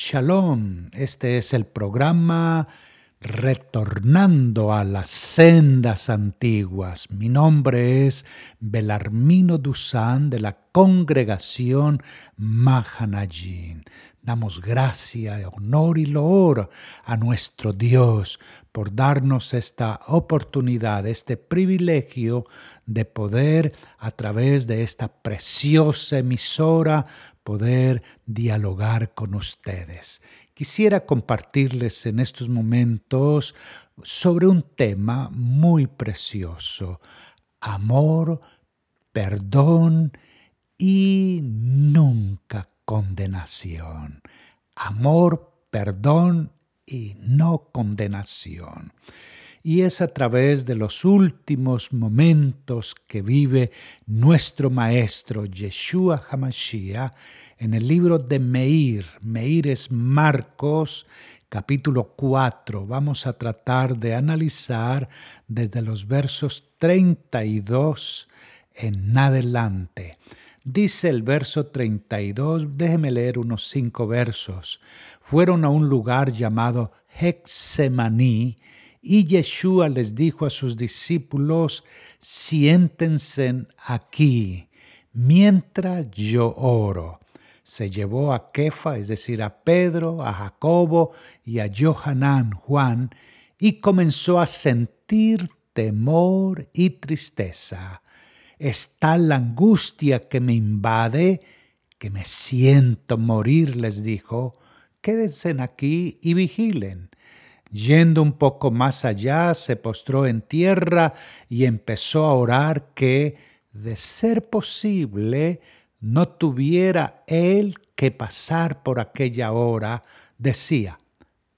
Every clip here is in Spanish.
Shalom, este es el programa Retornando a las sendas antiguas. Mi nombre es Belarmino Dusan de la congregación Mahanayin. Damos gracia, honor y loor a nuestro Dios por darnos esta oportunidad, este privilegio de poder a través de esta preciosa emisora poder dialogar con ustedes. Quisiera compartirles en estos momentos sobre un tema muy precioso, amor, perdón y nunca condenación. Amor, perdón y no condenación y es a través de los últimos momentos que vive nuestro maestro Yeshua Hamashiach en el libro de Meir. Meir es Marcos capítulo 4. Vamos a tratar de analizar desde los versos 32 en adelante. Dice el verso 32, déjeme leer unos cinco versos. Fueron a un lugar llamado Hexemaní y Yeshua les dijo a sus discípulos, siéntense aquí mientras yo oro. Se llevó a Kefa, es decir, a Pedro, a Jacobo y a Johanán, Juan, y comenzó a sentir temor y tristeza. Está la angustia que me invade, que me siento morir, les dijo. Quédense aquí y vigilen. Yendo un poco más allá, se postró en tierra y empezó a orar que, de ser posible, no tuviera él que pasar por aquella hora. Decía,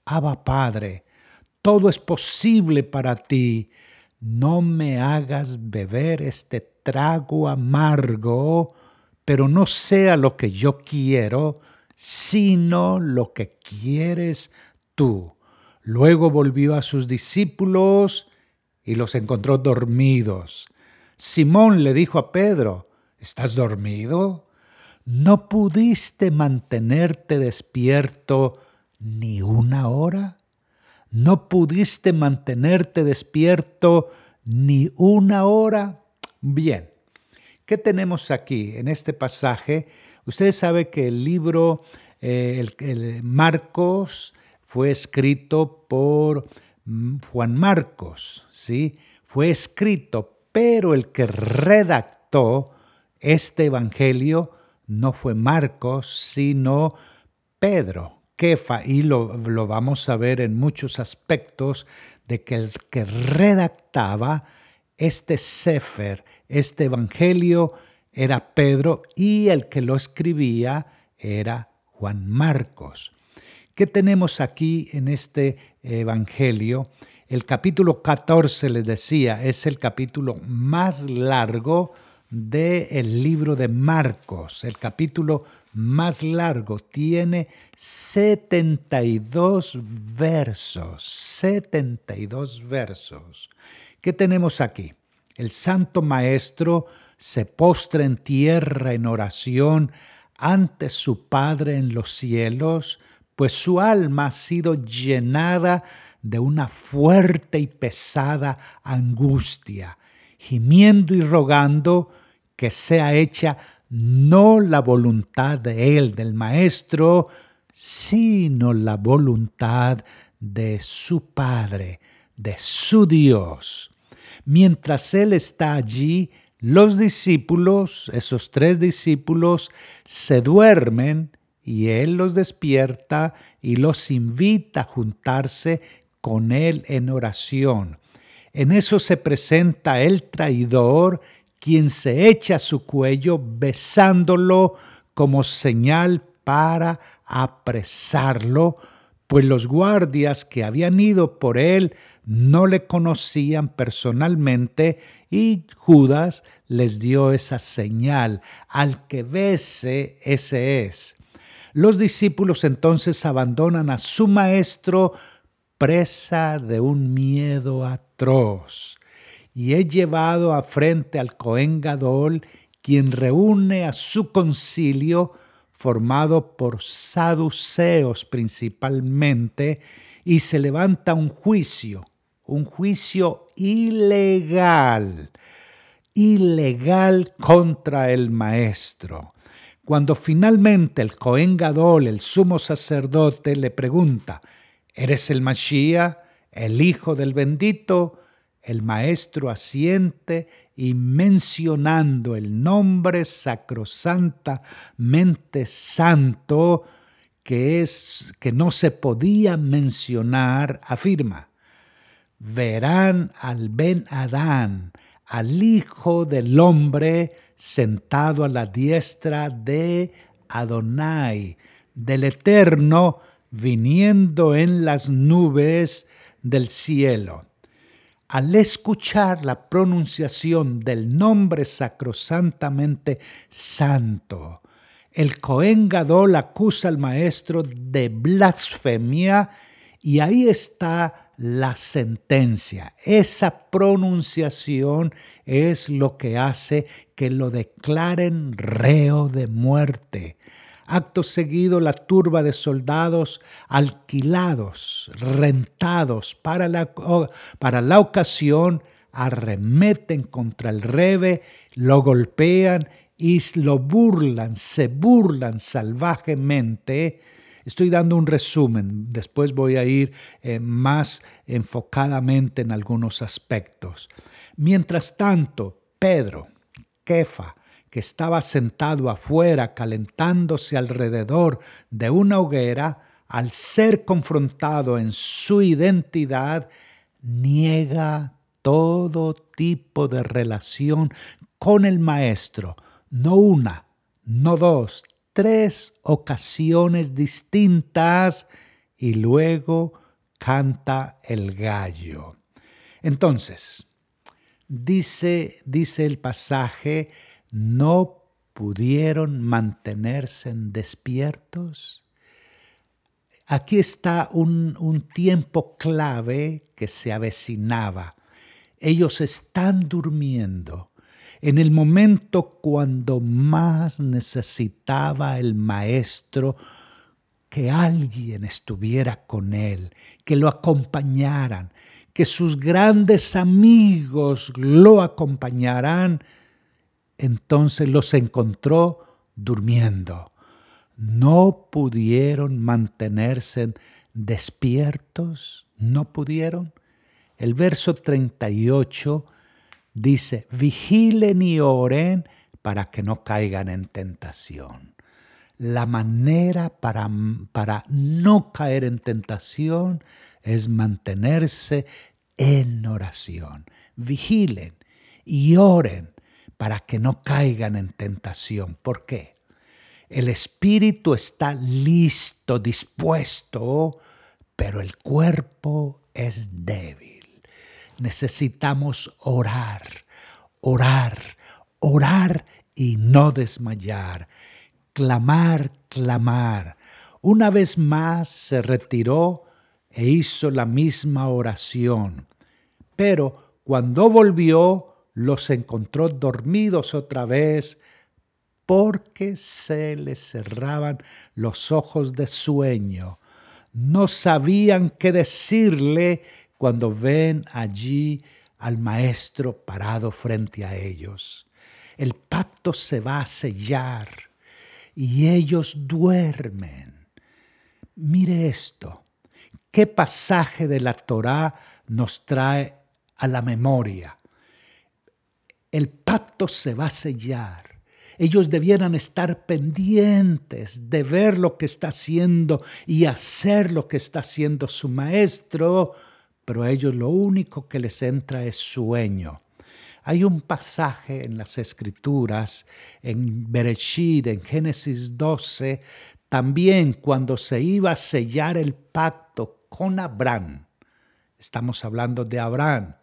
Abba Padre, todo es posible para ti. No me hagas beber este trago amargo, pero no sea lo que yo quiero, sino lo que quieres tú. Luego volvió a sus discípulos y los encontró dormidos. Simón le dijo a Pedro, ¿estás dormido? ¿No pudiste mantenerte despierto ni una hora? ¿No pudiste mantenerte despierto ni una hora? Bien, ¿qué tenemos aquí en este pasaje? Ustedes saben que el libro, eh, el Marcos, fue escrito por mm, Juan Marcos, ¿sí? Fue escrito, pero el que redactó este evangelio no fue Marcos, sino Pedro, Kefa, y lo, lo vamos a ver en muchos aspectos de que el que redactaba este Sefer, este evangelio, era Pedro y el que lo escribía era Juan Marcos. ¿Qué tenemos aquí en este Evangelio? El capítulo 14, les decía, es el capítulo más largo del libro de Marcos. El capítulo más largo tiene 72 versos. 72 versos. ¿Qué tenemos aquí? El Santo Maestro se postra en tierra en oración ante su Padre en los cielos pues su alma ha sido llenada de una fuerte y pesada angustia, gimiendo y rogando que sea hecha no la voluntad de él, del Maestro, sino la voluntad de su Padre, de su Dios. Mientras él está allí, los discípulos, esos tres discípulos, se duermen y Él los despierta y los invita a juntarse con Él en oración. En eso se presenta el traidor, quien se echa a su cuello besándolo como señal para apresarlo, pues los guardias que habían ido por él no le conocían personalmente y Judas les dio esa señal, al que bese ese es. Los discípulos entonces abandonan a su maestro presa de un miedo atroz. Y he llevado a frente al Cohen Gadol, quien reúne a su concilio, formado por saduceos principalmente, y se levanta un juicio, un juicio ilegal, ilegal contra el maestro. Cuando finalmente el Cohen Gadol, el sumo sacerdote, le pregunta, ¿eres el Mashiach, el hijo del bendito? El maestro asiente y mencionando el nombre sacrosantamente santo, que es que no se podía mencionar, afirma: Verán al Ben Adán, al Hijo del Hombre, sentado a la diestra de Adonai, del Eterno, viniendo en las nubes del cielo. Al escuchar la pronunciación del nombre sacrosantamente santo, el Cohen Gadol acusa al maestro de blasfemia y ahí está la sentencia. Esa pronunciación es lo que hace que lo declaren reo de muerte. Acto seguido, la turba de soldados alquilados, rentados para la, para la ocasión, arremeten contra el rebe, lo golpean y lo burlan, se burlan salvajemente. Estoy dando un resumen, después voy a ir eh, más enfocadamente en algunos aspectos. Mientras tanto, Pedro, Kefa, que estaba sentado afuera calentándose alrededor de una hoguera, al ser confrontado en su identidad, niega todo tipo de relación con el Maestro, no una, no dos, tres ocasiones distintas y luego canta el gallo. Entonces, dice, dice el pasaje, no pudieron mantenerse despiertos. Aquí está un, un tiempo clave que se avecinaba. Ellos están durmiendo en el momento cuando más necesitaba el maestro que alguien estuviera con él, que lo acompañaran, que sus grandes amigos lo acompañaran, entonces los encontró durmiendo. No pudieron mantenerse despiertos, no pudieron. El verso 38 dice, vigilen y oren para que no caigan en tentación. La manera para, para no caer en tentación es mantenerse en oración. Vigilen y oren para que no caigan en tentación. ¿Por qué? El espíritu está listo, dispuesto, pero el cuerpo es débil necesitamos orar, orar, orar y no desmayar, clamar, clamar. Una vez más se retiró e hizo la misma oración, pero cuando volvió los encontró dormidos otra vez porque se les cerraban los ojos de sueño. No sabían qué decirle cuando ven allí al maestro parado frente a ellos. El pacto se va a sellar y ellos duermen. Mire esto, qué pasaje de la Torá nos trae a la memoria. El pacto se va a sellar. Ellos debieran estar pendientes de ver lo que está haciendo y hacer lo que está haciendo su maestro pero a ellos lo único que les entra es sueño. Hay un pasaje en las Escrituras, en Bereshit, en Génesis 12, también cuando se iba a sellar el pacto con Abraham. Estamos hablando de Abraham.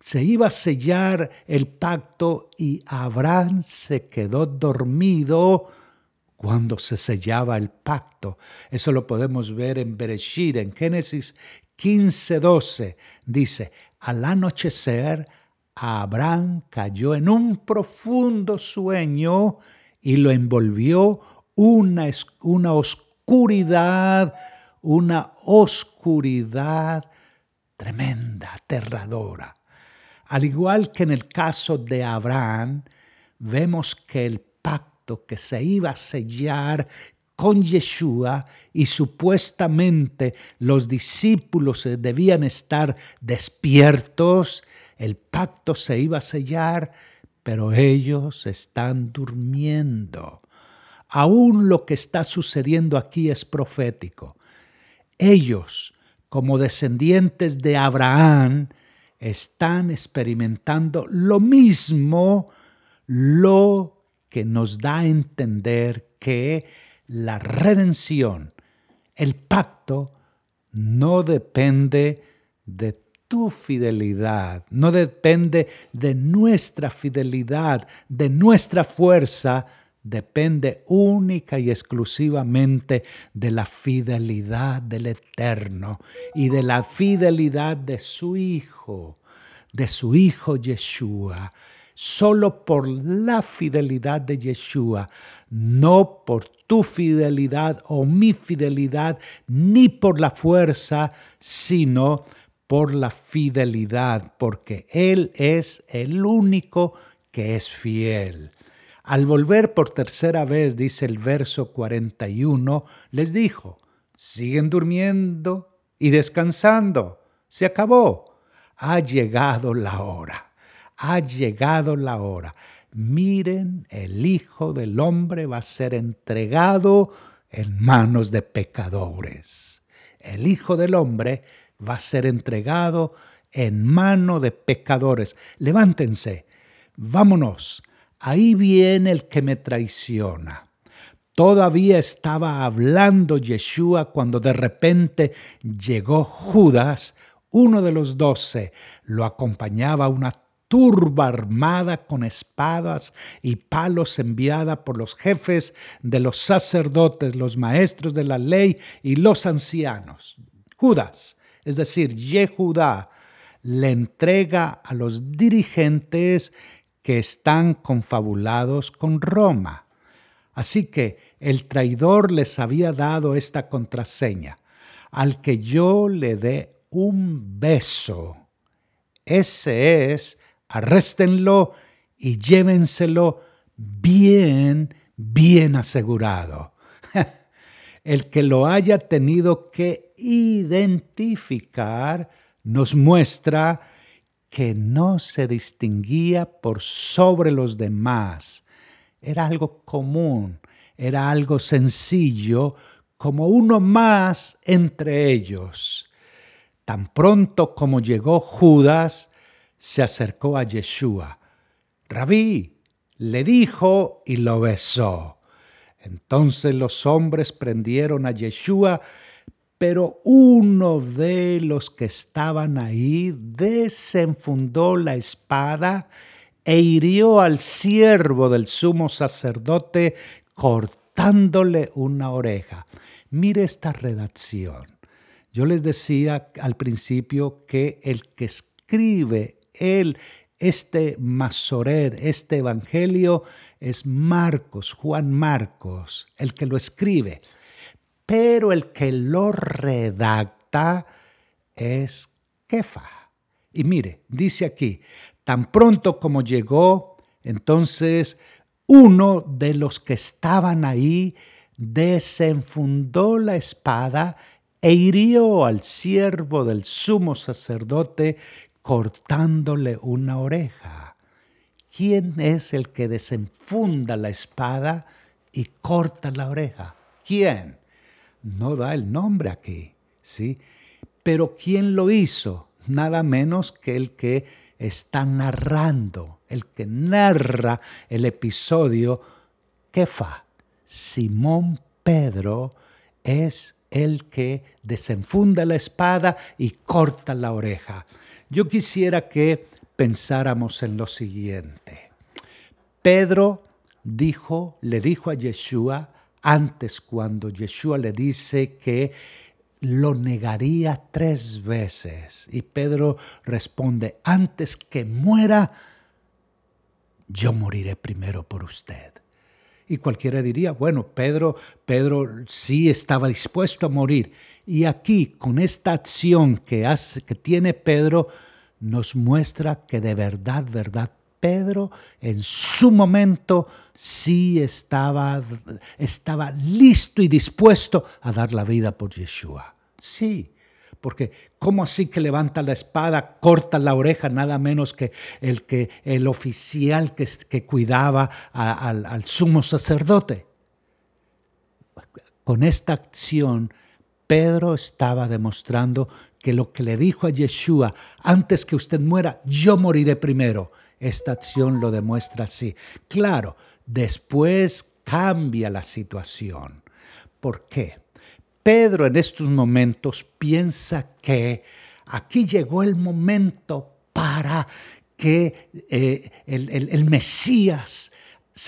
Se iba a sellar el pacto y Abraham se quedó dormido cuando se sellaba el pacto. Eso lo podemos ver en Bereshit, en Génesis 15:12 dice, al anochecer, Abraham cayó en un profundo sueño y lo envolvió una, una oscuridad, una oscuridad tremenda, aterradora. Al igual que en el caso de Abraham, vemos que el pacto que se iba a sellar con Yeshua y supuestamente los discípulos debían estar despiertos, el pacto se iba a sellar, pero ellos están durmiendo. Aún lo que está sucediendo aquí es profético. Ellos, como descendientes de Abraham, están experimentando lo mismo, lo que nos da a entender que la redención, el pacto, no depende de tu fidelidad, no depende de nuestra fidelidad, de nuestra fuerza, depende única y exclusivamente de la fidelidad del Eterno y de la fidelidad de su Hijo, de su Hijo Yeshua. Solo por la fidelidad de Yeshua, no por tu fidelidad o mi fidelidad, ni por la fuerza, sino por la fidelidad, porque Él es el único que es fiel. Al volver por tercera vez, dice el verso 41, les dijo, siguen durmiendo y descansando. Se acabó. Ha llegado la hora. Ha llegado la hora. Miren, el Hijo del Hombre va a ser entregado en manos de pecadores. El Hijo del Hombre va a ser entregado en mano de pecadores. Levántense, vámonos ahí viene el que me traiciona. Todavía estaba hablando Yeshua cuando de repente llegó Judas, uno de los doce. Lo acompañaba una turba armada con espadas y palos enviada por los jefes de los sacerdotes, los maestros de la ley y los ancianos. Judas, es decir, Yehudá, le entrega a los dirigentes que están confabulados con Roma. Así que el traidor les había dado esta contraseña. Al que yo le dé un beso, ese es, arréstenlo y llévenselo bien, bien asegurado. El que lo haya tenido que identificar nos muestra que no se distinguía por sobre los demás. Era algo común, era algo sencillo, como uno más entre ellos. Tan pronto como llegó Judas, se acercó a Yeshua. Rabí, le dijo y lo besó. Entonces los hombres prendieron a Yeshua pero uno de los que estaban ahí desenfundó la espada e hirió al siervo del sumo sacerdote cortándole una oreja. Mire esta redacción. Yo les decía al principio que el que escribe el, este Masorer, este Evangelio, es Marcos, Juan Marcos, el que lo escribe pero el que lo redacta es Kefa. Y mire, dice aquí, tan pronto como llegó, entonces uno de los que estaban ahí desenfundó la espada e hirió al siervo del sumo sacerdote cortándole una oreja. ¿Quién es el que desenfunda la espada y corta la oreja? ¿Quién? no da el nombre aquí, ¿sí? Pero ¿quién lo hizo? Nada menos que el que está narrando, el que narra el episodio, Kefa. Simón Pedro es el que desenfunda la espada y corta la oreja. Yo quisiera que pensáramos en lo siguiente. Pedro dijo, le dijo a Yeshua, antes cuando Yeshua le dice que lo negaría tres veces. Y Pedro responde, antes que muera, yo moriré primero por usted. Y cualquiera diría, bueno, Pedro, Pedro sí estaba dispuesto a morir. Y aquí, con esta acción que, hace, que tiene Pedro, nos muestra que de verdad, verdad, Pedro en su momento sí estaba, estaba listo y dispuesto a dar la vida por Yeshua. Sí, porque ¿cómo así que levanta la espada, corta la oreja, nada menos que el, que, el oficial que, que cuidaba al, al sumo sacerdote? Con esta acción, Pedro estaba demostrando que lo que le dijo a Yeshua, antes que usted muera, yo moriré primero. Esta acción lo demuestra así. Claro, después cambia la situación. ¿Por qué? Pedro en estos momentos piensa que aquí llegó el momento para que eh, el, Mesías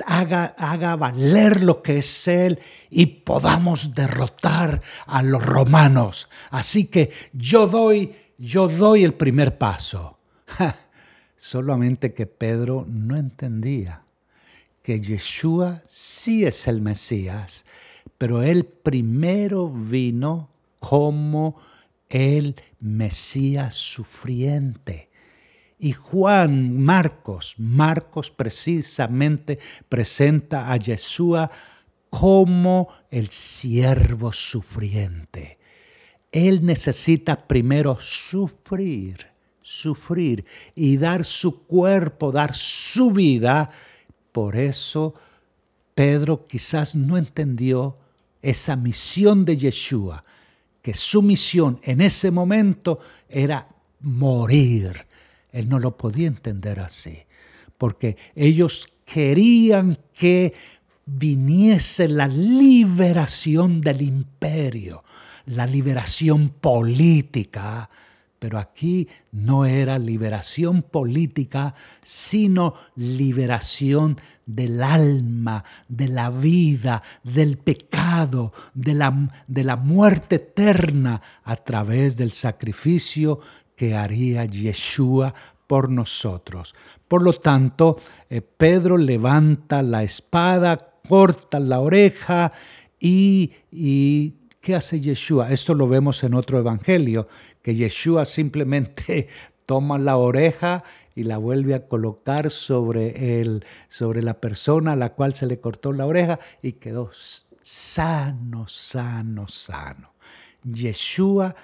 haga, haga valer lo que es Él y podamos derrotar a los romanos. Así que yo doy, yo doy el primer paso. Solamente que Pedro no entendía que Yeshua sí es el Mesías, pero él primero vino como el Mesías sufriente. Y Juan Marcos, Marcos precisamente presenta a Yeshua como el siervo sufriente. Él necesita primero sufrir, sufrir y dar su cuerpo, dar su vida. Por eso Pedro quizás no entendió esa misión de Yeshua, que su misión en ese momento era morir. Él no lo podía entender así, porque ellos querían que viniese la liberación del imperio, la liberación política, pero aquí no era liberación política, sino liberación del alma, de la vida, del pecado, de la, de la muerte eterna a través del sacrificio que haría Yeshua por nosotros. Por lo tanto, eh, Pedro levanta la espada, corta la oreja y, y ¿qué hace Yeshua? Esto lo vemos en otro evangelio, que Yeshua simplemente toma la oreja y la vuelve a colocar sobre, el, sobre la persona a la cual se le cortó la oreja y quedó sano, sano, sano. Yeshua,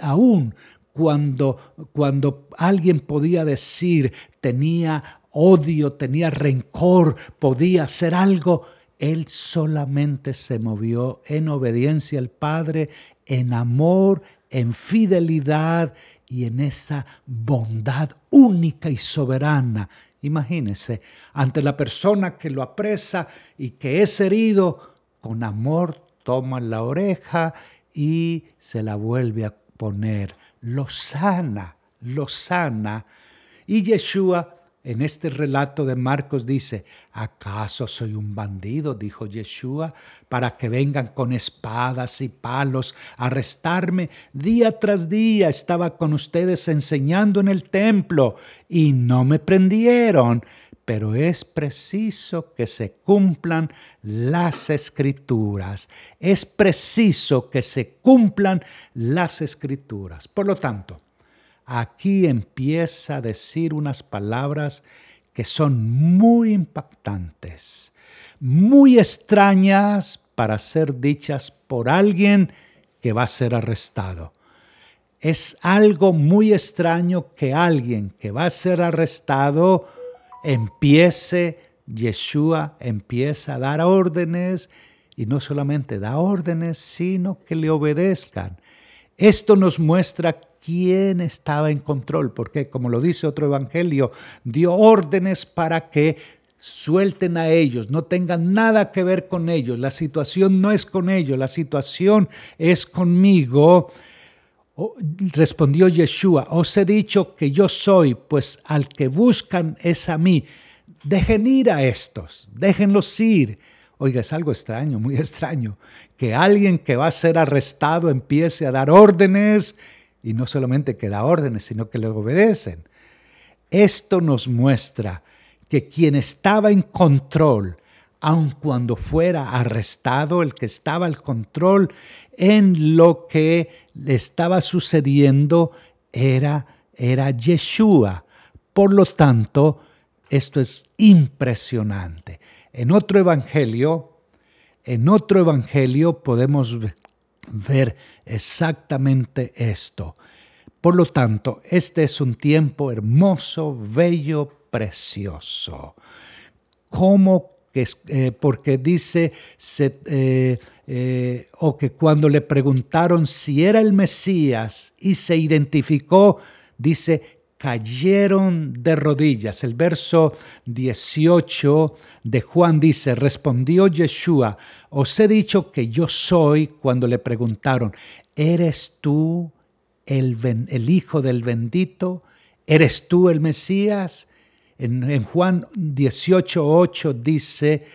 aún cuando, cuando alguien podía decir tenía odio, tenía rencor, podía hacer algo, él solamente se movió en obediencia al Padre, en amor, en fidelidad y en esa bondad única y soberana. Imagínese, ante la persona que lo apresa y que es herido, con amor toma la oreja y se la vuelve a poner. Lo sana, lo sana. Y Yeshua en este relato de Marcos dice, ¿acaso soy un bandido? dijo Yeshua, para que vengan con espadas y palos a arrestarme. Día tras día estaba con ustedes enseñando en el templo y no me prendieron. Pero es preciso que se cumplan las escrituras. Es preciso que se cumplan las escrituras. Por lo tanto, aquí empieza a decir unas palabras que son muy impactantes, muy extrañas para ser dichas por alguien que va a ser arrestado. Es algo muy extraño que alguien que va a ser arrestado empiece, Yeshua empieza a dar órdenes y no solamente da órdenes, sino que le obedezcan. Esto nos muestra quién estaba en control, porque como lo dice otro evangelio, dio órdenes para que suelten a ellos, no tengan nada que ver con ellos, la situación no es con ellos, la situación es conmigo. Respondió Yeshua, os he dicho que yo soy, pues al que buscan es a mí. Dejen ir a estos, déjenlos ir. Oiga, es algo extraño, muy extraño, que alguien que va a ser arrestado empiece a dar órdenes y no solamente que da órdenes, sino que le obedecen. Esto nos muestra que quien estaba en control aun cuando fuera arrestado, el que estaba al control en lo que le estaba sucediendo era, era Yeshua. Por lo tanto, esto es impresionante. En otro evangelio, en otro evangelio podemos ver exactamente esto. Por lo tanto, este es un tiempo hermoso, bello, precioso. Como que, eh, porque dice, eh, eh, o que cuando le preguntaron si era el Mesías y se identificó, dice, cayeron de rodillas. El verso 18 de Juan dice, respondió Yeshua, os he dicho que yo soy cuando le preguntaron, ¿eres tú el, el Hijo del bendito? ¿Eres tú el Mesías? En, en Juan 18, 8 dice,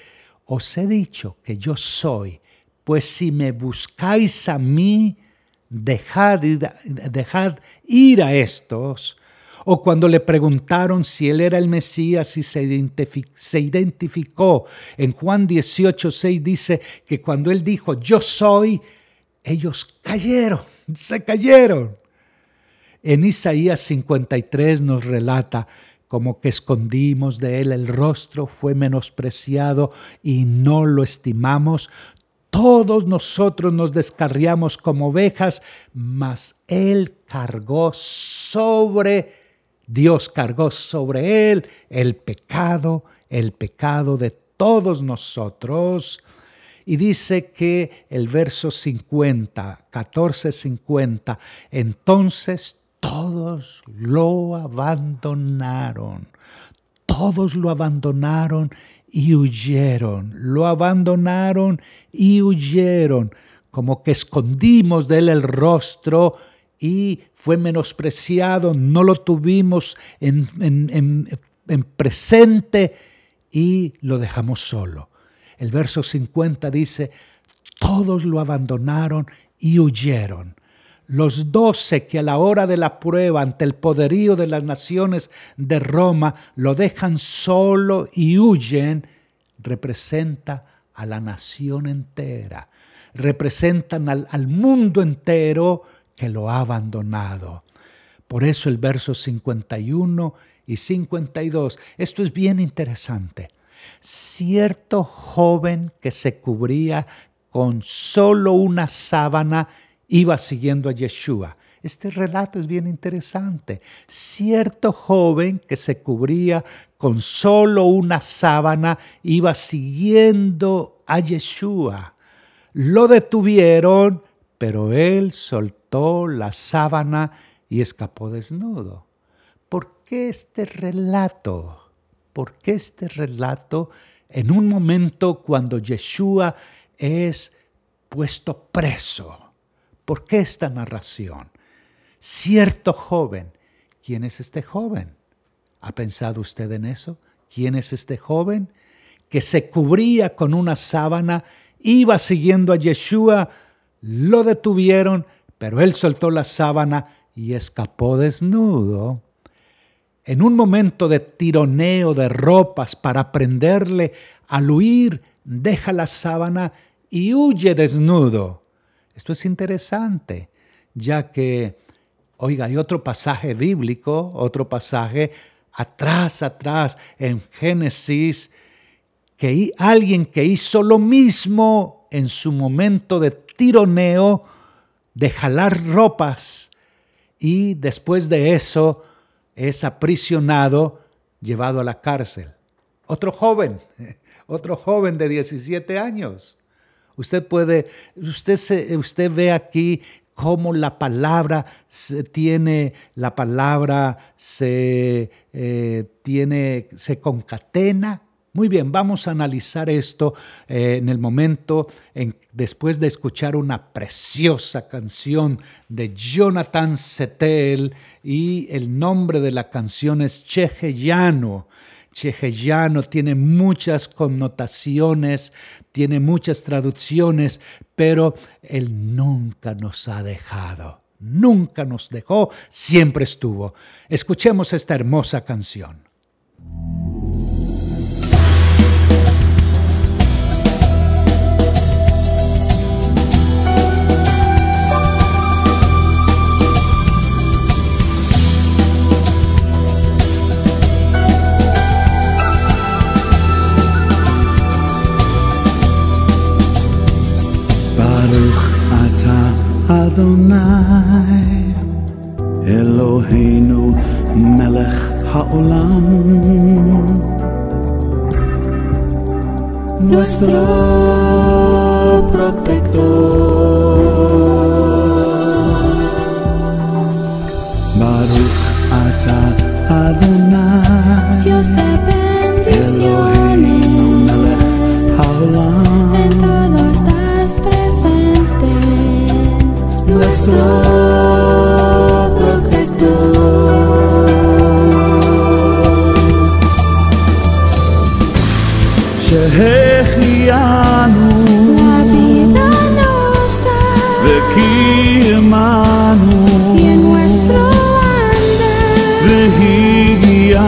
os he dicho que yo soy, pues si me buscáis a mí, dejad, ir a estos o cuando le preguntaron si él era el Mesías y se, identificó. En Juan 18, 6 dice que cuando él dijo, yo soy, ellos cayeron, se cayeron. En Isaías 53 nos relata como que escondimos de él el rostro, fue menospreciado y no lo estimamos. Todos nosotros nos descarriamos como ovejas, mas él cargó sobre Dios cargó sobre él el pecado, el pecado de todos nosotros. Y dice que el verso 50, 14, 50, entonces todos lo abandonaron, todos lo abandonaron y huyeron, lo abandonaron y huyeron, como que escondimos de él el rostro y fue menospreciado, no lo tuvimos en, en, presente y lo dejamos solo. El verso 50 dice, todos lo abandonaron y huyeron. Los doce que a la hora de la prueba ante el poderío de las naciones de Roma lo dejan solo y huyen, representa a la nación entera, representan al, al mundo entero que lo ha abandonado. Por eso el verso 51 y 52, esto es bien interesante. Cierto joven que se cubría con solo una sábana iba siguiendo a Yeshua. Este relato es bien interesante. Cierto joven que se cubría con solo una sábana iba siguiendo a Yeshua. Lo detuvieron, pero él soltó la sábana y escapó desnudo. ¿Por qué este relato? ¿Por qué este relato en un momento cuando Yeshua es puesto preso? ¿Por qué esta narración? Cierto joven. ¿Quién es este joven? ¿Ha pensado usted en eso? ¿Quién es este joven? Que se cubría con una sábana, iba siguiendo a Yeshua, lo detuvieron, pero él soltó la sábana y escapó desnudo. En un momento de tironeo de ropas para prenderle, al huir, deja la sábana y huye desnudo. Esto es interesante, ya que, oiga, hay otro pasaje bíblico, otro pasaje atrás, atrás, en Génesis, que alguien que hizo lo mismo en su momento de tironeo, de jalar ropas y después de eso es aprisionado, llevado a la cárcel. Otro joven, otro joven de 17 años. Usted puede, usted, se, usted ve aquí cómo la palabra se tiene, la palabra se eh, tiene, se concatena muy bien, vamos a analizar esto eh, en el momento en, después de escuchar una preciosa canción de Jonathan Setel y el nombre de la canción es Chejellano. Chejellano tiene muchas connotaciones, tiene muchas traducciones, pero Él nunca nos ha dejado, nunca nos dejó, siempre estuvo. Escuchemos esta hermosa canción. Ata Adonai. Eloheinu melech haolam. Nuestro protector. Baruch ata Adonai. Dios de Eloheinu nuestro protector. שהחיינו La vida nos da וקיימנו y en nuestro andar והגיענו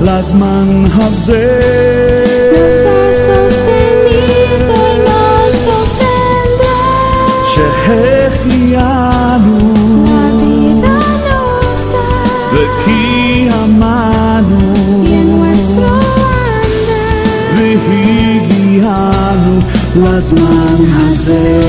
לזמן הזה לזמן הזה.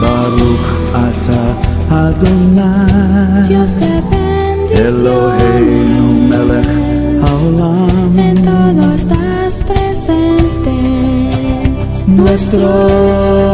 ברוך אתה אדוני Dios de אלוהינו מלך bendiciones. העולם En todo estás presente. nuestro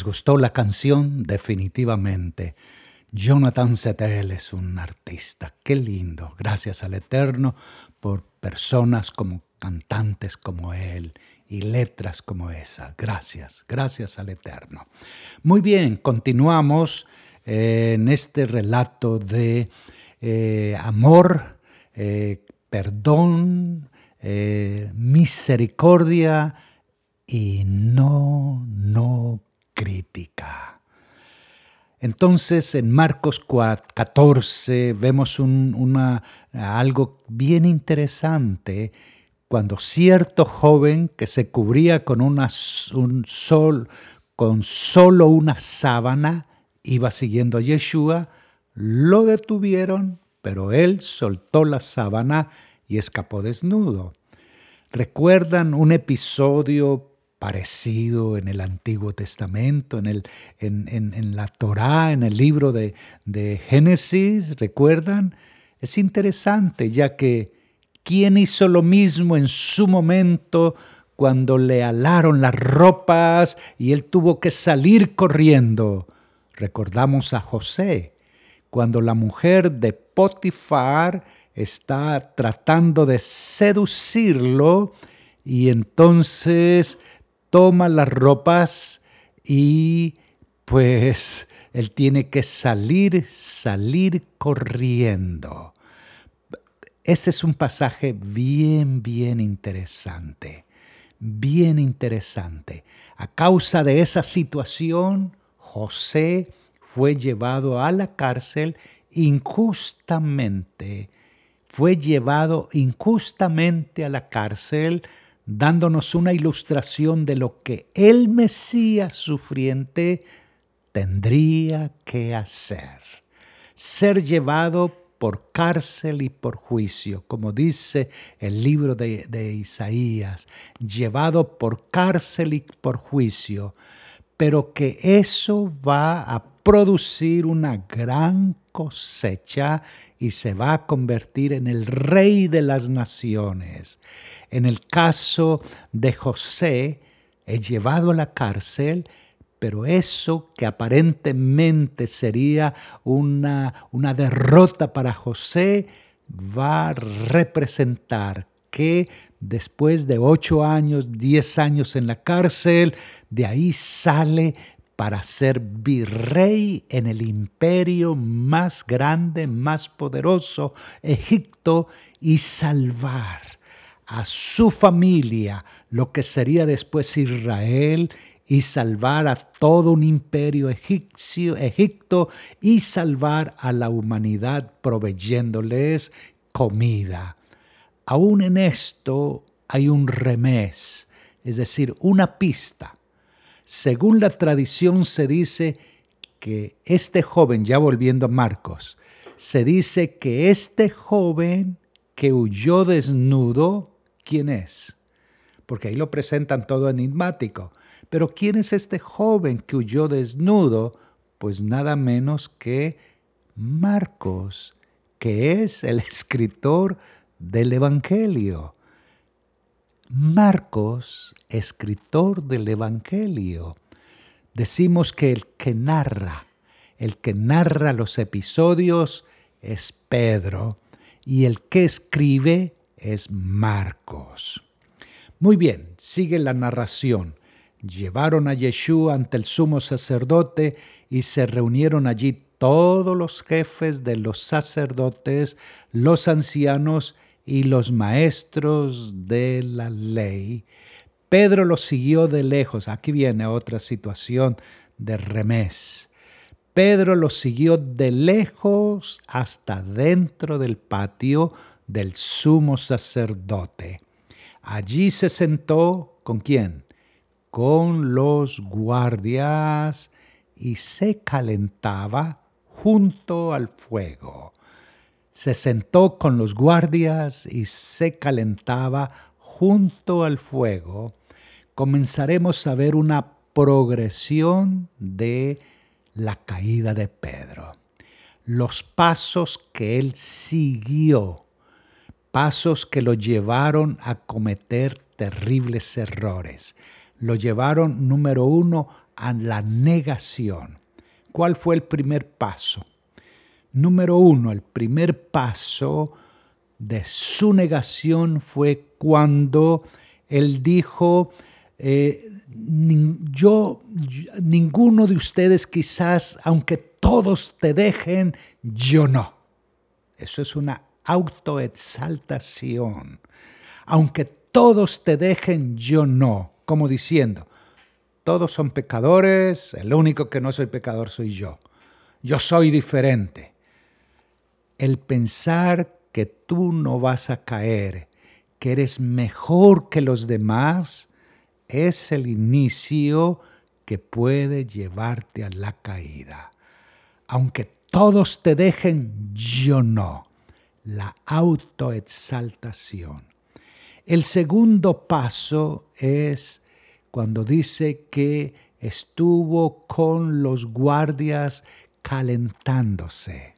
¿Les gustó la canción? Definitivamente. Jonathan Setel es un artista. Qué lindo. Gracias al Eterno por personas como cantantes como él y letras como esa. Gracias, gracias al Eterno. Muy bien, continuamos eh, en este relato de eh, amor, eh, perdón, misericordia y no, no crítica. Entonces en Marcos 4, 14 vemos un- algo bien interesante cuando cierto joven que se cubría con un sol, con solo una sábana iba siguiendo a Yeshua, lo detuvieron, pero él soltó la sábana y escapó desnudo. ¿Recuerdan un episodio parecido en el Antiguo Testamento, en, el, en, en- la Torá, en el libro de, de Génesis? ¿Recuerdan? Es interesante, ya que ¿quién hizo lo mismo en su momento cuando le alaron las ropas y él tuvo que salir corriendo? Recordamos a José, cuando la mujer de Potifar está tratando de seducirlo y entonces toma las ropas y pues él tiene que salir, salir corriendo. Este es un pasaje bien, bien interesante, bien interesante. A causa de esa situación, José fue llevado a la cárcel injustamente fue llevado injustamente a la cárcel, dándonos una ilustración de lo que el Mesías sufriente tendría que hacer. Ser llevado por cárcel y por juicio, como dice el libro de, de, Isaías, llevado por cárcel y por juicio, pero que eso va a producir una gran cosecha y se va a convertir en el rey de las naciones. En el caso de José, es llevado a la cárcel, pero eso que aparentemente sería una, una derrota para José, va a representar que después de ocho años, diez años en la cárcel, de ahí sale para ser virrey en el imperio más grande, más poderoso, Egipto, y salvar a su familia, lo que sería después Israel, y salvar a todo un imperio egipcio, Egipto, y salvar a la humanidad proveyéndoles comida. Aún en esto hay un remés, es decir, una pista. Según la tradición se dice que este joven, ya volviendo a Marcos, se dice que este joven que huyó desnudo, ¿quién es? Porque ahí lo presentan todo enigmático. Pero ¿quién es este joven que huyó desnudo? Pues nada menos que Marcos, que es el escritor del Evangelio. Marcos, escritor del Evangelio. Decimos que el que narra, el que narra los episodios es Pedro y el que escribe es Marcos. Muy bien, sigue la narración. Llevaron a Yeshua ante el sumo sacerdote y se reunieron allí todos los jefes de los sacerdotes, los ancianos y los maestros de la ley. Pedro los siguió de lejos. Aquí viene otra situación de remés. Pedro los siguió de lejos hasta dentro del patio del sumo sacerdote. Allí se sentó con quién? Con los guardias y se calentaba junto al fuego. Se sentó con los guardias y se calentaba junto al fuego. Comenzaremos a ver una progresión de la caída de Pedro. Los pasos que él siguió pasos que lo llevaron a cometer terribles errores. Lo llevaron, número uno, a la negación. ¿Cuál fue el primer paso? Número uno, el primer paso de su negación fue cuando él dijo, eh, yo, ninguno de ustedes quizás, aunque todos te dejen, yo no. Eso es una autoexaltación. Aunque todos te dejen, yo no. Como diciendo, todos son pecadores, el único que no soy pecador soy yo. Yo soy diferente. El pensar que tú no vas a caer, que eres mejor que los demás, es el inicio que puede llevarte a la caída. Aunque todos te dejen, yo no la autoexaltación. El segundo paso es cuando dice que estuvo con los guardias calentándose.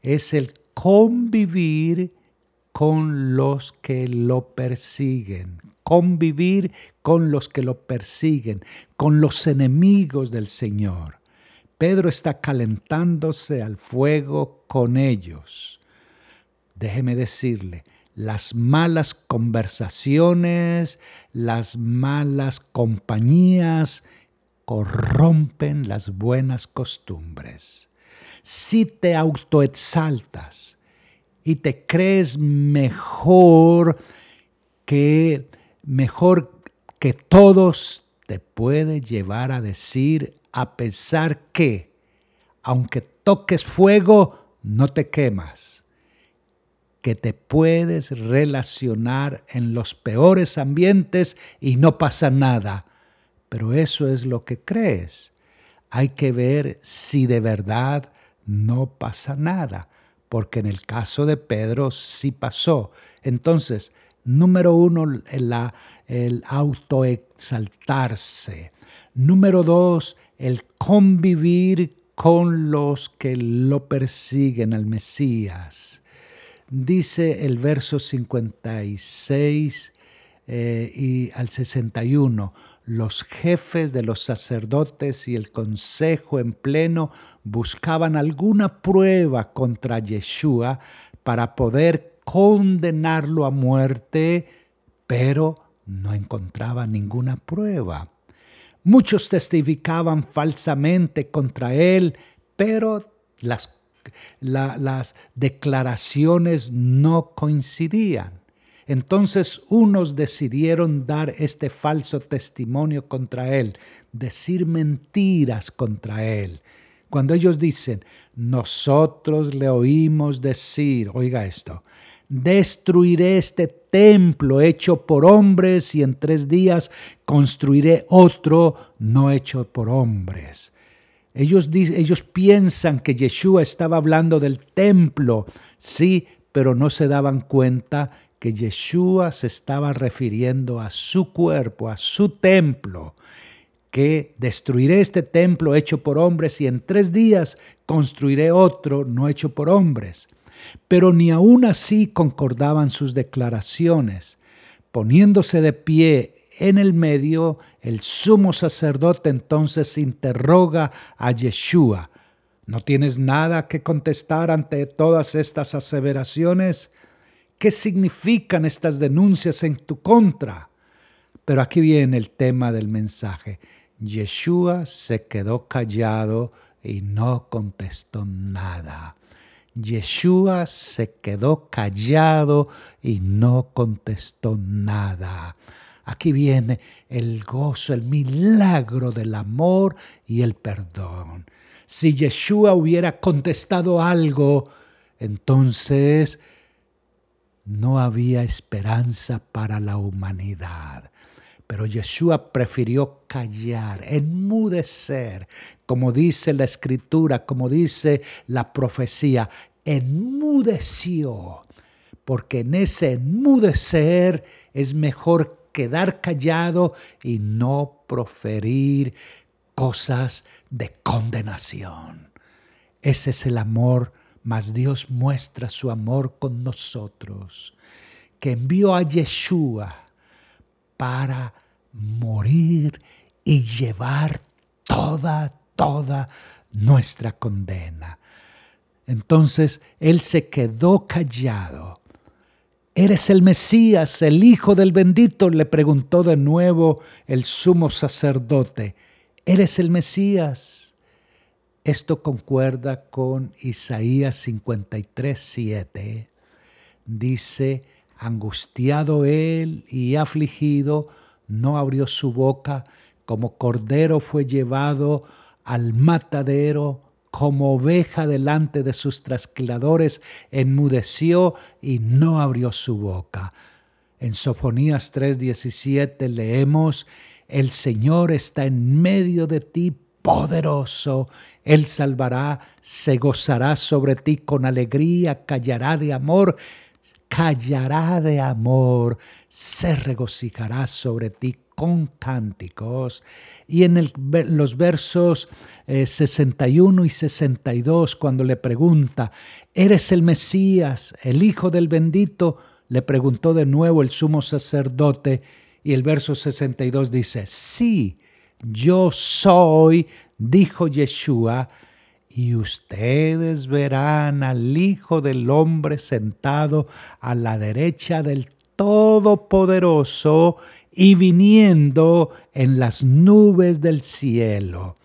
Es el convivir con los que lo persiguen, convivir con los que lo persiguen, con los enemigos del Señor. Pedro está calentándose al fuego con ellos déjeme decirle, las malas conversaciones, las malas compañías corrompen las buenas costumbres. Si te autoexaltas y te crees mejor que mejor que todos, te puede llevar a decir a pesar que aunque toques fuego, no te quemas que te puedes relacionar en los peores ambientes y no pasa nada. Pero eso es lo que crees. Hay que ver si de verdad no pasa nada, porque en el caso de Pedro sí pasó. Entonces, número uno, el autoexaltarse. Número dos, el convivir con los que lo persiguen al Mesías. Dice el verso 56 eh, y al 61, los jefes de los sacerdotes y el consejo en pleno buscaban alguna prueba contra Yeshua para poder condenarlo a muerte, pero no encontraban ninguna prueba. Muchos testificaban falsamente contra él, pero las, las declaraciones no coincidían. Entonces unos decidieron dar este falso testimonio contra él, decir mentiras contra él. Cuando ellos dicen, nosotros le oímos decir, oiga esto, destruiré este templo hecho por hombres y en tres días construiré otro no hecho por hombres. Ellos, ellos piensan que Yeshua estaba hablando del templo, sí, pero no se daban cuenta que Yeshua se estaba refiriendo a su cuerpo, a su templo, que destruiré este templo hecho por hombres y en tres días construiré otro no hecho por hombres. Pero ni aun así concordaban sus declaraciones. Poniéndose de pie en el medio, el sumo sacerdote entonces interroga a Yeshua. ¿No tienes nada que contestar ante todas estas aseveraciones? ¿Qué significan estas denuncias en tu contra? Pero aquí viene el tema del mensaje. Yeshua se quedó callado y no contestó nada. Yeshua se quedó callado y no contestó nada. Aquí viene el gozo, el milagro del amor y el perdón. Si Yeshua hubiera contestado algo, entonces no había esperanza para la humanidad. Pero Yeshua prefirió callar, enmudecer, como dice la escritura, como dice la profecía, enmudeció, porque en ese enmudecer es mejor quedar callado y no proferir cosas de condenación. Ese es el amor, mas Dios muestra su amor con nosotros, que envió a Yeshua para morir y llevar toda, toda nuestra condena. Entonces él se quedó callado. ¿Eres el Mesías, el Hijo del bendito? le preguntó de nuevo el sumo sacerdote. ¿Eres el Mesías? Esto concuerda con Isaías 53, 7. Dice, Angustiado él y afligido, no abrió su boca, como cordero fue llevado al matadero, como oveja delante de sus trasquiladores, enmudeció y no abrió su boca. En Sofonías 3:17 leemos, El Señor está en medio de ti, poderoso. Él salvará, se gozará sobre ti con alegría, callará de amor callará de amor, se regocijará sobre ti con cánticos. Y en los versos 61 eh, y 62, cuando le pregunta, ¿eres el Mesías, el Hijo del bendito? Le preguntó de nuevo el sumo sacerdote y el verso 62 dice, sí, yo soy, dijo Yeshua, y ustedes verán al Hijo del Hombre sentado a la derecha del Todopoderoso y viniendo en las nubes del cielo.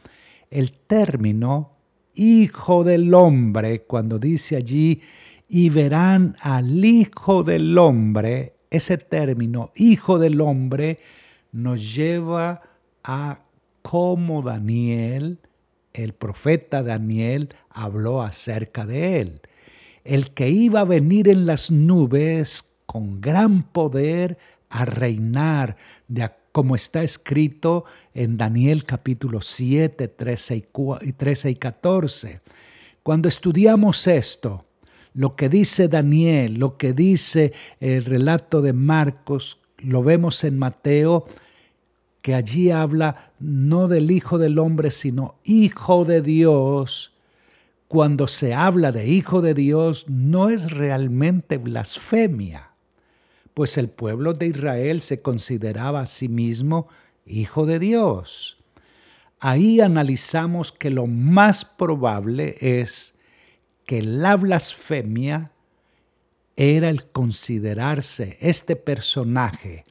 El término Hijo del Hombre, cuando dice allí, y verán al Hijo del Hombre, ese término, Hijo del Hombre, nos lleva a cómo Daniel el profeta Daniel habló acerca de él. el que iba a venir en las nubes con gran poder a reinar, de, como está escrito en Daniel capítulo 7, 13 y 13 y 14. Cuando estudiamos esto, lo que dice Daniel, lo que dice el relato de Marcos, lo vemos en Mateo, que allí habla no del Hijo del Hombre, sino Hijo de Dios. Cuando se habla de Hijo de Dios, no es realmente blasfemia, pues el pueblo de Israel se consideraba a sí mismo Hijo de Dios. Ahí analizamos que lo más probable es que la blasfemia era el considerarse este personaje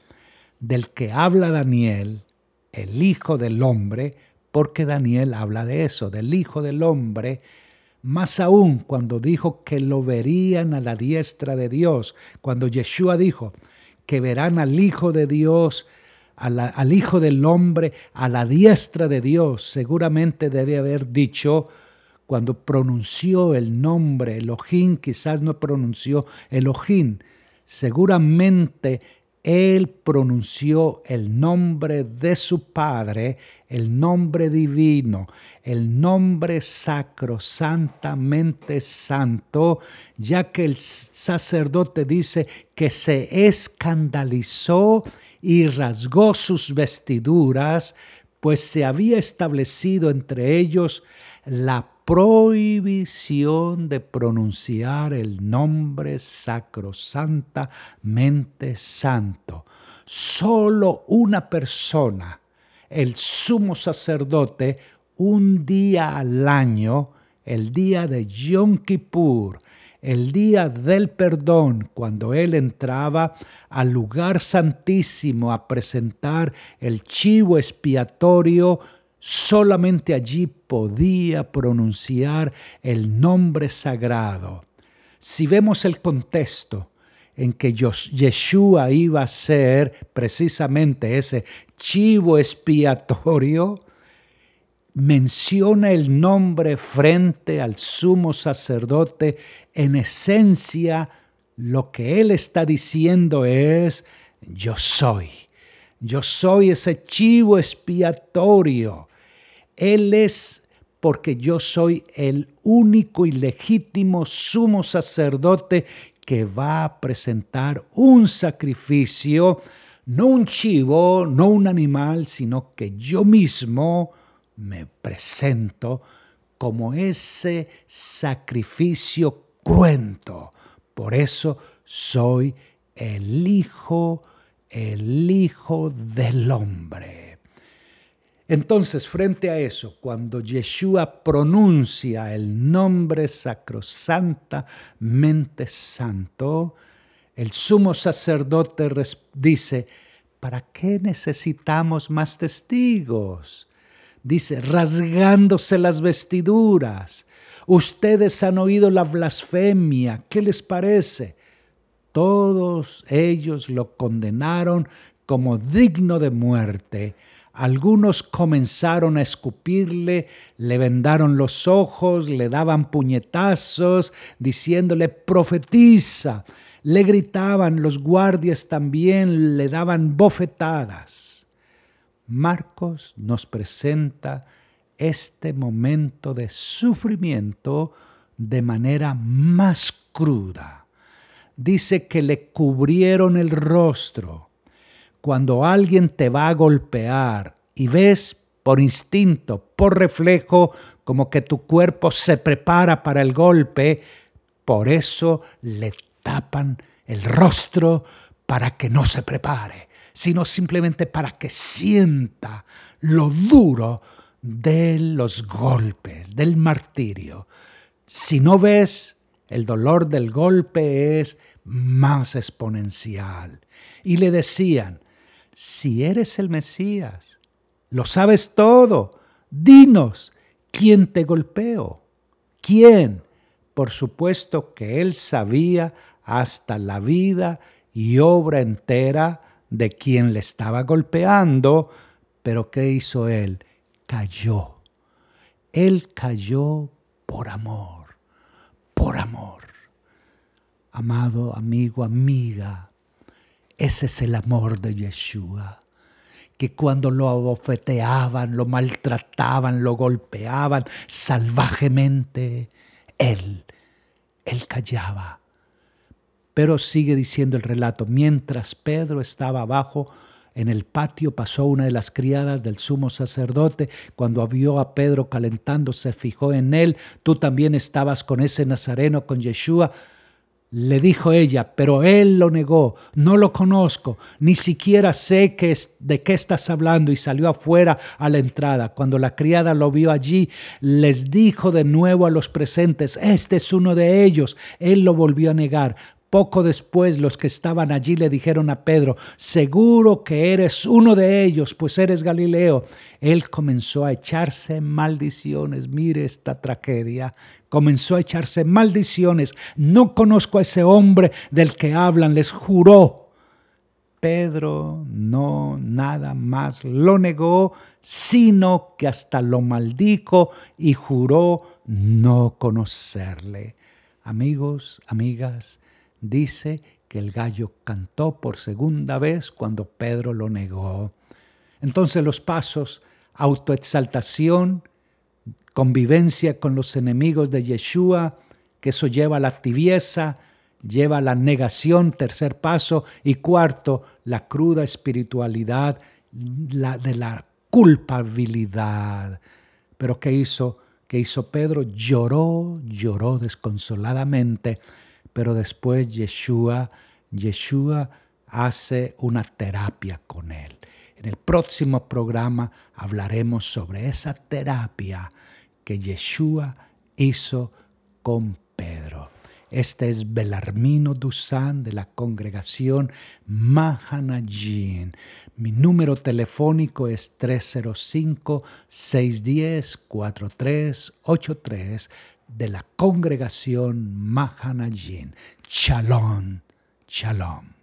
del que habla Daniel, el Hijo del Hombre, porque Daniel habla de eso, del Hijo del Hombre, más aún cuando dijo que lo verían a la diestra de Dios, cuando Yeshua dijo que verán al Hijo de Dios al Hijo del Hombre a la diestra de Dios, seguramente debe haber dicho, cuando pronunció el nombre Elohim, quizás no pronunció Elohim, seguramente él pronunció el nombre de su Padre, el nombre divino, el nombre sacro, santamente santo, ya que el sacerdote dice que se escandalizó y rasgó sus vestiduras, pues se había establecido entre ellos la prohibición de pronunciar el nombre sacrosantamente santo. Solo una persona, el sumo sacerdote, un día al año, el día de Yom Kippur, el día del perdón, cuando él entraba al lugar santísimo a presentar el chivo expiatorio, solamente allí podía pronunciar el nombre sagrado. Si vemos el contexto en que Yeshua iba a ser precisamente ese chivo expiatorio, menciona el nombre frente al sumo sacerdote, en esencia lo que él está diciendo es, yo soy, yo soy ese chivo expiatorio. Él es porque yo soy el único y legítimo sumo sacerdote que va a presentar un sacrificio, no un chivo, no un animal, sino que yo mismo, me presento como ese sacrificio cruento. Por eso soy el Hijo, el Hijo del Hombre. Entonces, frente a eso, cuando Yeshua pronuncia el nombre sacrosantamente santo, el sumo sacerdote dice, ¿para qué necesitamos más testigos? dice, rasgándose las vestiduras. Ustedes han oído la blasfemia, ¿qué les parece? Todos ellos lo condenaron como digno de muerte. Algunos comenzaron a escupirle, le vendaron los ojos, le daban puñetazos, diciéndole, profetiza. Le gritaban, los guardias también le daban bofetadas. Marcos nos presenta este momento de sufrimiento de manera más cruda. Dice que le cubrieron el rostro. Cuando alguien te va a golpear y ves por instinto, por reflejo, como que tu cuerpo se prepara para el golpe, por eso le tapan el rostro para que no se prepare sino simplemente para que sienta lo duro de los golpes, del martirio. Si no ves, el dolor del golpe es más exponencial. Y le decían, si eres el Mesías, lo sabes todo, dinos, ¿quién te golpeó? ¿Quién? Por supuesto que él sabía hasta la vida y obra entera de quien le estaba golpeando, pero ¿qué hizo él? Cayó. Él cayó por amor, por amor. Amado amigo, amiga, ese es el amor de Yeshua que cuando lo abofeteaban, lo maltrataban, lo golpeaban salvajemente, él, él callaba. Pero sigue diciendo el relato, mientras Pedro estaba abajo, en el patio pasó una de las criadas del sumo sacerdote. Cuando vio a Pedro calentando, se fijó en él. Tú también estabas con ese nazareno, con Yeshua. Le dijo ella, pero él lo negó, no lo conozco, ni siquiera sé qué de qué estás hablando y salió afuera a la entrada. Cuando la criada lo vio allí, les dijo de nuevo a los presentes, este es uno de ellos. Él lo volvió a negar. Poco después los que estaban allí le dijeron a Pedro, seguro que eres uno de ellos, pues eres Galileo. Él comenzó a echarse maldiciones. Mire esta tragedia. Comenzó a echarse maldiciones. No conozco a ese hombre del que hablan, les juró. Pedro no nada más lo negó, sino que hasta lo maldijo y juró no conocerle. Amigos, amigas, dice que el gallo cantó por segunda vez cuando Pedro lo negó. Entonces los pasos, autoexaltación, convivencia con los enemigos de Yeshua, que eso lleva a la tibieza, lleva a la negación, tercer paso, y cuarto, la cruda espiritualidad la, de la culpabilidad. Pero ¿qué hizo? ¿Qué hizo Pedro? Lloró, lloró desconsoladamente pero después Yeshua, Yeshua hace una terapia con él. En el próximo programa hablaremos sobre esa terapia que Yeshua hizo con Pedro. Este es Belarmino Dusan de la congregación Mahanajin. Mi número telefónico es 305-610-4383 de la congregación Mahanajin. Shalom, shalom.